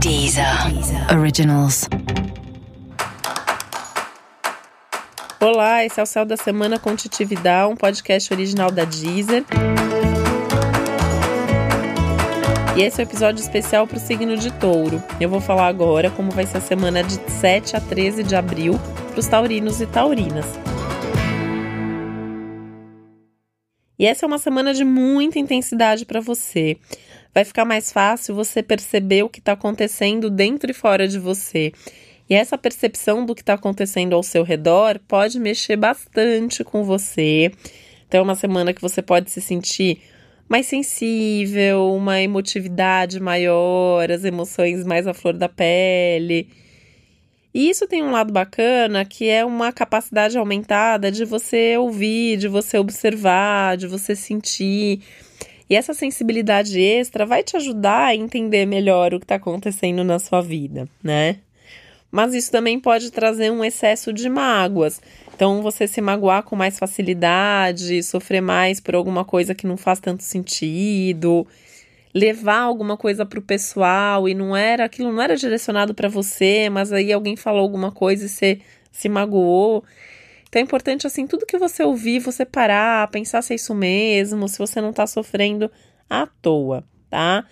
Deezer. Originals. Olá, esse é o Céu da Semana com Titividade, um podcast original da Deezer. E esse é o um episódio especial para o signo de touro. Eu vou falar agora como vai ser a semana de 7 a 13 de abril para os taurinos e taurinas. E essa é uma semana de muita intensidade para você. Vai ficar mais fácil você perceber o que está acontecendo dentro e fora de você. E essa percepção do que está acontecendo ao seu redor pode mexer bastante com você. Então, é uma semana que você pode se sentir mais sensível, uma emotividade maior, as emoções mais à flor da pele. E isso tem um lado bacana que é uma capacidade aumentada de você ouvir, de você observar, de você sentir. E essa sensibilidade extra vai te ajudar a entender melhor o que está acontecendo na sua vida, né? Mas isso também pode trazer um excesso de mágoas. Então, você se magoar com mais facilidade, sofrer mais por alguma coisa que não faz tanto sentido levar alguma coisa para o pessoal e não era aquilo não era direcionado para você, mas aí alguém falou alguma coisa e você se magoou. Então é importante assim, tudo que você ouvir, você parar, pensar se é isso mesmo, se você não está sofrendo à toa, tá?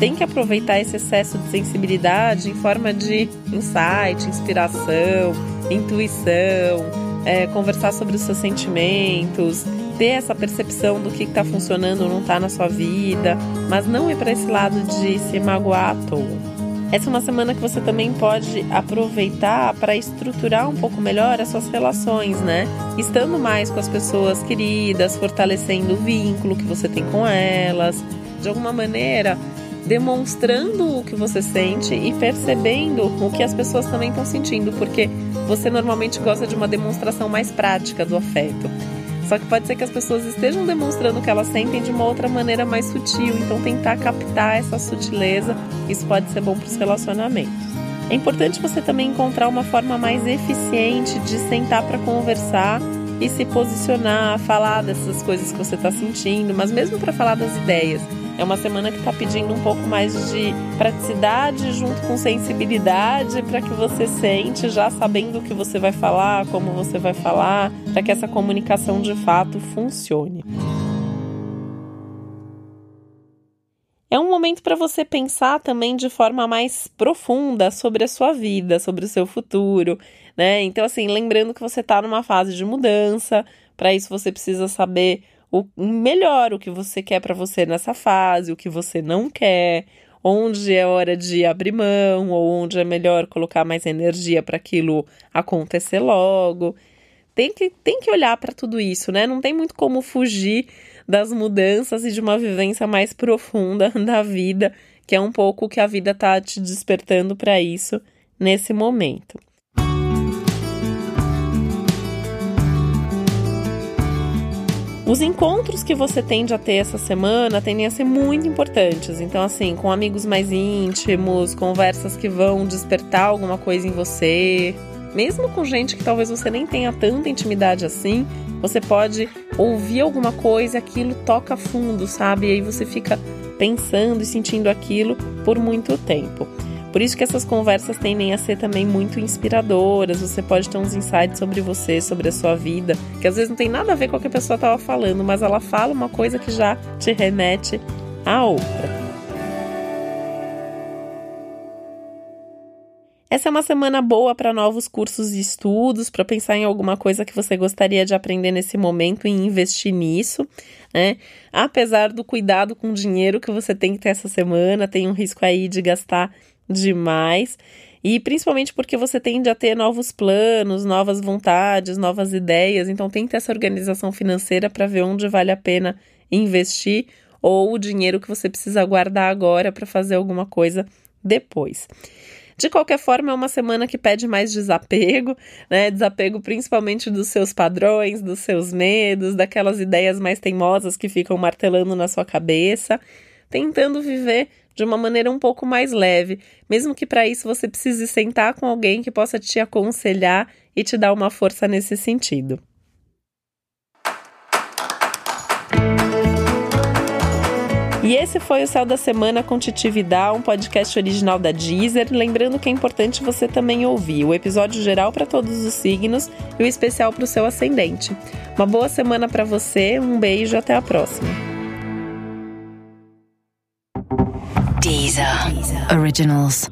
Tem que aproveitar esse excesso de sensibilidade em forma de insight, inspiração, intuição, é, conversar sobre os seus sentimentos, ter essa percepção do que está funcionando ou não está na sua vida, mas não ir para esse lado de se magoar à toa. Essa é uma semana que você também pode aproveitar para estruturar um pouco melhor as suas relações, né? Estando mais com as pessoas queridas, fortalecendo o vínculo que você tem com elas, de alguma maneira demonstrando o que você sente e percebendo o que as pessoas também estão sentindo, porque você normalmente gosta de uma demonstração mais prática do afeto. Só que pode ser que as pessoas estejam demonstrando o que elas sentem de uma outra maneira mais sutil, então tentar captar essa sutileza, isso pode ser bom para os relacionamentos. É importante você também encontrar uma forma mais eficiente de sentar para conversar e se posicionar, falar dessas coisas que você está sentindo, mas mesmo para falar das ideias. É uma semana que está pedindo um pouco mais de praticidade junto com sensibilidade para que você sente já sabendo o que você vai falar, como você vai falar, para que essa comunicação de fato funcione. É um momento para você pensar também de forma mais profunda sobre a sua vida, sobre o seu futuro, né? Então, assim, lembrando que você está numa fase de mudança, para isso você precisa saber o melhor, o que você quer para você nessa fase, o que você não quer, onde é hora de abrir mão, ou onde é melhor colocar mais energia para aquilo acontecer logo. Tem que, tem que olhar para tudo isso, né? Não tem muito como fugir das mudanças e de uma vivência mais profunda da vida, que é um pouco que a vida tá te despertando para isso nesse momento. Os encontros que você tende a ter essa semana tendem a ser muito importantes. Então, assim, com amigos mais íntimos, conversas que vão despertar alguma coisa em você. Mesmo com gente que talvez você nem tenha tanta intimidade assim, você pode ouvir alguma coisa e aquilo toca fundo, sabe? E aí você fica pensando e sentindo aquilo por muito tempo. Por isso que essas conversas tendem a ser também muito inspiradoras. Você pode ter uns insights sobre você, sobre a sua vida, que às vezes não tem nada a ver com o que a pessoa estava falando, mas ela fala uma coisa que já te remete a outra. Essa é uma semana boa para novos cursos e estudos, para pensar em alguma coisa que você gostaria de aprender nesse momento e investir nisso, né? Apesar do cuidado com o dinheiro que você tem que ter essa semana, tem um risco aí de gastar demais. E principalmente porque você tende a ter novos planos, novas vontades, novas ideias. Então tem que ter essa organização financeira para ver onde vale a pena investir ou o dinheiro que você precisa guardar agora para fazer alguma coisa depois. De qualquer forma, é uma semana que pede mais desapego, né? Desapego principalmente dos seus padrões, dos seus medos, daquelas ideias mais teimosas que ficam martelando na sua cabeça, tentando viver de uma maneira um pouco mais leve, mesmo que para isso você precise sentar com alguém que possa te aconselhar e te dar uma força nesse sentido. E esse foi o Céu da Semana com Titi Vidal, um podcast original da Deezer. Lembrando que é importante você também ouvir o episódio geral para todos os signos e o especial para o seu ascendente. Uma boa semana para você, um beijo, até a próxima. Originals.